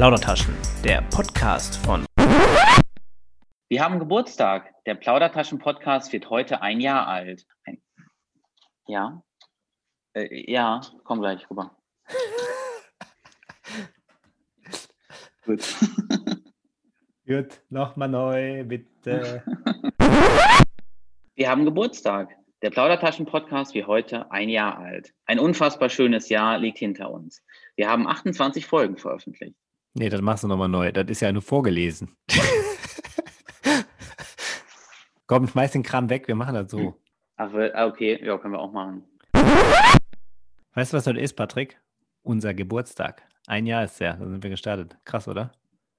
Plaudertaschen, der Podcast von. Wir haben Geburtstag. Der Plaudertaschen-Podcast wird heute ein Jahr alt. Ein ja? Äh, ja, komm gleich rüber. Gut. Gut, nochmal neu, bitte. Wir haben Geburtstag. Der Plaudertaschen-Podcast wird heute ein Jahr alt. Ein unfassbar schönes Jahr liegt hinter uns. Wir haben 28 Folgen veröffentlicht. Nee, das machst du nochmal neu. Das ist ja nur vorgelesen. Komm, schmeiß den Kram weg, wir machen das so. Ach, ah, okay, ja, können wir auch machen. Weißt du, was das ist, Patrick? Unser Geburtstag. Ein Jahr ist ja, da sind wir gestartet. Krass, oder?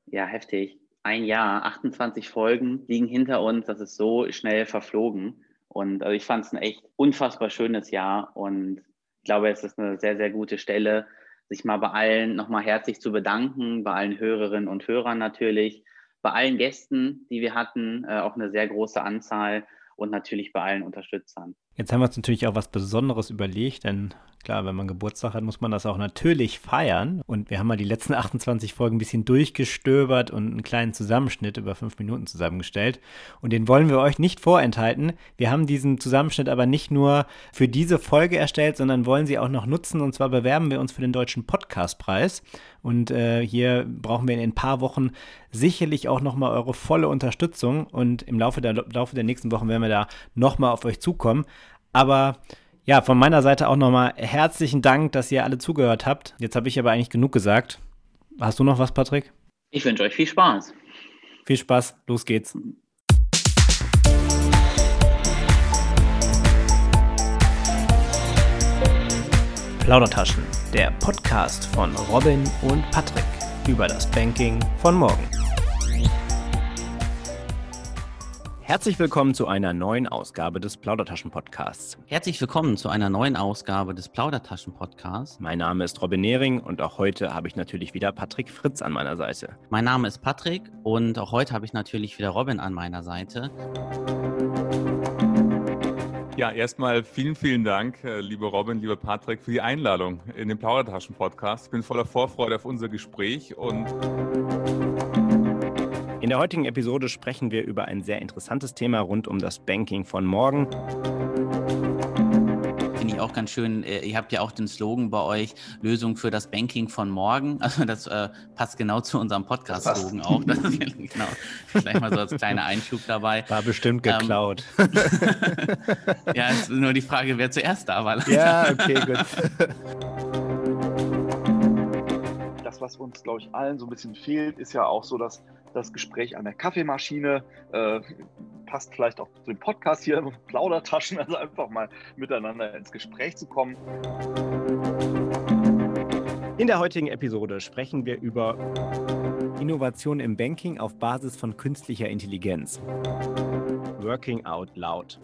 Ja, heftig. Ein Jahr, 28 Folgen liegen hinter uns. Das ist so schnell verflogen. Und also ich fand es ein echt unfassbar schönes Jahr und ich glaube, es ist eine sehr, sehr gute Stelle, sich mal bei allen nochmal herzlich zu bedanken, bei allen Hörerinnen und Hörern natürlich, bei allen Gästen, die wir hatten, äh, auch eine sehr große Anzahl und natürlich bei allen Unterstützern. Jetzt haben wir uns natürlich auch was Besonderes überlegt, denn Klar, wenn man Geburtstag hat, muss man das auch natürlich feiern. Und wir haben mal die letzten 28 Folgen ein bisschen durchgestöbert und einen kleinen Zusammenschnitt über fünf Minuten zusammengestellt. Und den wollen wir euch nicht vorenthalten. Wir haben diesen Zusammenschnitt aber nicht nur für diese Folge erstellt, sondern wollen sie auch noch nutzen. Und zwar bewerben wir uns für den Deutschen Podcastpreis. Und äh, hier brauchen wir in ein paar Wochen sicherlich auch nochmal eure volle Unterstützung. Und im Laufe der, Laufe der nächsten Wochen werden wir da nochmal auf euch zukommen. Aber ja, von meiner Seite auch nochmal herzlichen Dank, dass ihr alle zugehört habt. Jetzt habe ich aber eigentlich genug gesagt. Hast du noch was, Patrick? Ich wünsche euch viel Spaß. Viel Spaß, los geht's. Plaudertaschen, der Podcast von Robin und Patrick über das Banking von morgen. Herzlich willkommen zu einer neuen Ausgabe des Plaudertaschen-Podcasts. Herzlich willkommen zu einer neuen Ausgabe des Plaudertaschen-Podcasts. Mein Name ist Robin Nehring und auch heute habe ich natürlich wieder Patrick Fritz an meiner Seite. Mein Name ist Patrick und auch heute habe ich natürlich wieder Robin an meiner Seite. Ja, erstmal vielen, vielen Dank, äh, liebe Robin, lieber Patrick, für die Einladung in den Plaudertaschen-Podcast. Ich bin voller Vorfreude auf unser Gespräch und der heutigen Episode sprechen wir über ein sehr interessantes Thema rund um das Banking von morgen. Finde ich auch ganz schön. Äh, ihr habt ja auch den Slogan bei euch, Lösung für das Banking von morgen. Also das äh, passt genau zu unserem Podcast-Slogan auch. Das ist, genau. Vielleicht mal so als kleiner Einschub dabei. War bestimmt ähm, geklaut. Ähm, ja, es ist nur die Frage, wer zuerst da war. Ja, okay, gut. Das, was uns, glaube ich, allen so ein bisschen fehlt, ist ja auch so, dass das Gespräch an der Kaffeemaschine. Äh, passt vielleicht auch zu dem Podcast hier, Plaudertaschen, also einfach mal miteinander ins Gespräch zu kommen. In der heutigen Episode sprechen wir über Innovation im Banking auf Basis von künstlicher Intelligenz. Working Out Loud.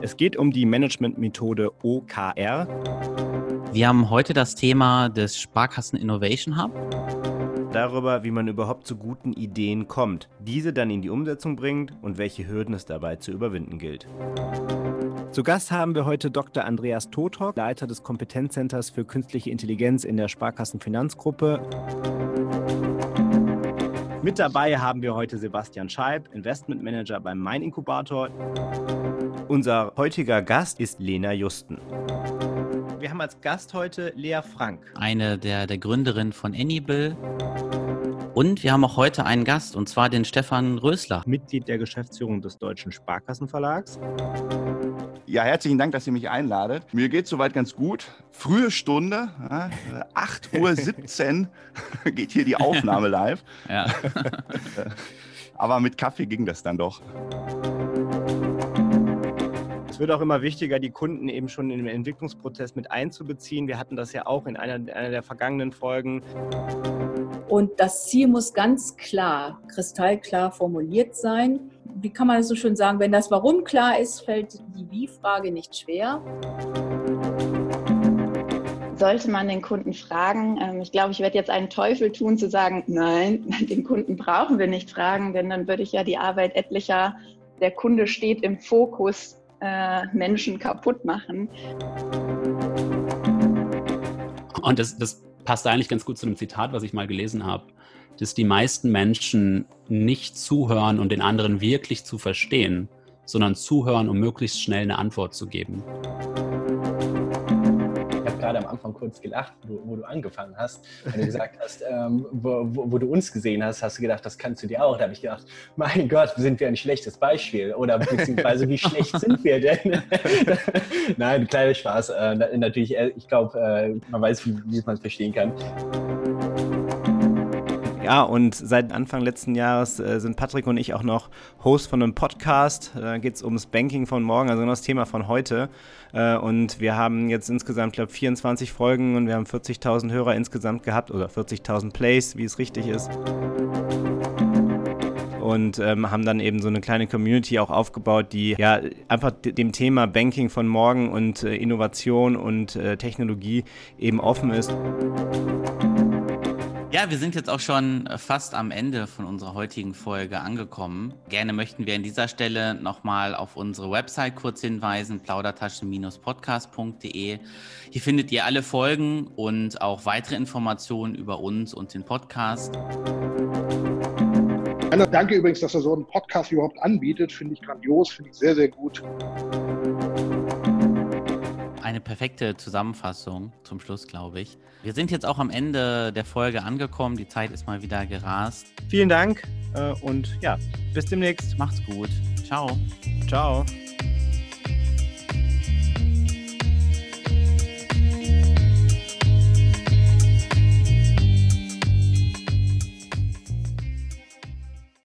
Es geht um die Managementmethode OKR. Wir haben heute das Thema des Sparkassen Innovation Hub darüber, wie man überhaupt zu guten Ideen kommt, diese dann in die Umsetzung bringt und welche Hürden es dabei zu überwinden gilt. Zu Gast haben wir heute Dr. Andreas Totok, Leiter des Kompetenzcenters für künstliche Intelligenz in der Sparkassen Finanzgruppe. Mit dabei haben wir heute Sebastian Scheib, Investmentmanager beim Main Inkubator. Unser heutiger Gast ist Lena Justen. Wir haben als Gast heute Lea Frank. Eine der, der Gründerin von Anybill. Und wir haben auch heute einen Gast, und zwar den Stefan Rösler. Mitglied der Geschäftsführung des Deutschen Sparkassenverlags. Ja, herzlichen Dank, dass ihr mich einladet. Mir geht es soweit ganz gut. Frühe Stunde, ja, 8.17 Uhr geht hier die Aufnahme live. Ja. Aber mit Kaffee ging das dann doch. Es wird auch immer wichtiger, die Kunden eben schon in den Entwicklungsprozess mit einzubeziehen. Wir hatten das ja auch in einer, einer der vergangenen Folgen. Und das Ziel muss ganz klar, kristallklar formuliert sein. Wie kann man das so schön sagen? Wenn das Warum klar ist, fällt die Wie-Frage nicht schwer sollte man den Kunden fragen. Ähm, ich glaube, ich werde jetzt einen Teufel tun zu sagen, nein, den Kunden brauchen wir nicht fragen, denn dann würde ich ja die Arbeit etlicher, der Kunde steht im Fokus, äh, Menschen kaputt machen. Und das, das passt eigentlich ganz gut zu einem Zitat, was ich mal gelesen habe, dass die meisten Menschen nicht zuhören, um den anderen wirklich zu verstehen, sondern zuhören, um möglichst schnell eine Antwort zu geben gerade am Anfang kurz gelacht, wo, wo du angefangen hast, wenn du gesagt hast, ähm, wo, wo, wo, du uns gesehen hast, hast du gedacht, das kannst du dir auch. Da habe ich gedacht, mein Gott, sind wir ein schlechtes Beispiel oder beziehungsweise wie schlecht sind wir denn? Nein, kleiner Spaß. Äh, natürlich, äh, ich glaube, äh, man weiß, wie, wie man es verstehen kann. Ja, und seit Anfang letzten Jahres äh, sind Patrick und ich auch noch Host von einem Podcast. Da geht es ums Banking von morgen, also das Thema von heute. Äh, und wir haben jetzt insgesamt, glaube ich, 24 Folgen und wir haben 40.000 Hörer insgesamt gehabt oder 40.000 Plays, wie es richtig ist und ähm, haben dann eben so eine kleine Community auch aufgebaut, die ja einfach dem Thema Banking von morgen und äh, Innovation und äh, Technologie eben offen ist. Ja, wir sind jetzt auch schon fast am Ende von unserer heutigen Folge angekommen. Gerne möchten wir an dieser Stelle nochmal auf unsere Website kurz hinweisen, plaudertasche-podcast.de. Hier findet ihr alle Folgen und auch weitere Informationen über uns und den Podcast. Danke übrigens, dass er so einen Podcast überhaupt anbietet. Finde ich grandios, finde ich sehr, sehr gut eine perfekte Zusammenfassung zum Schluss, glaube ich. Wir sind jetzt auch am Ende der Folge angekommen. Die Zeit ist mal wieder gerast. Vielen Dank äh, und ja, bis demnächst. Macht's gut. Ciao. Ciao.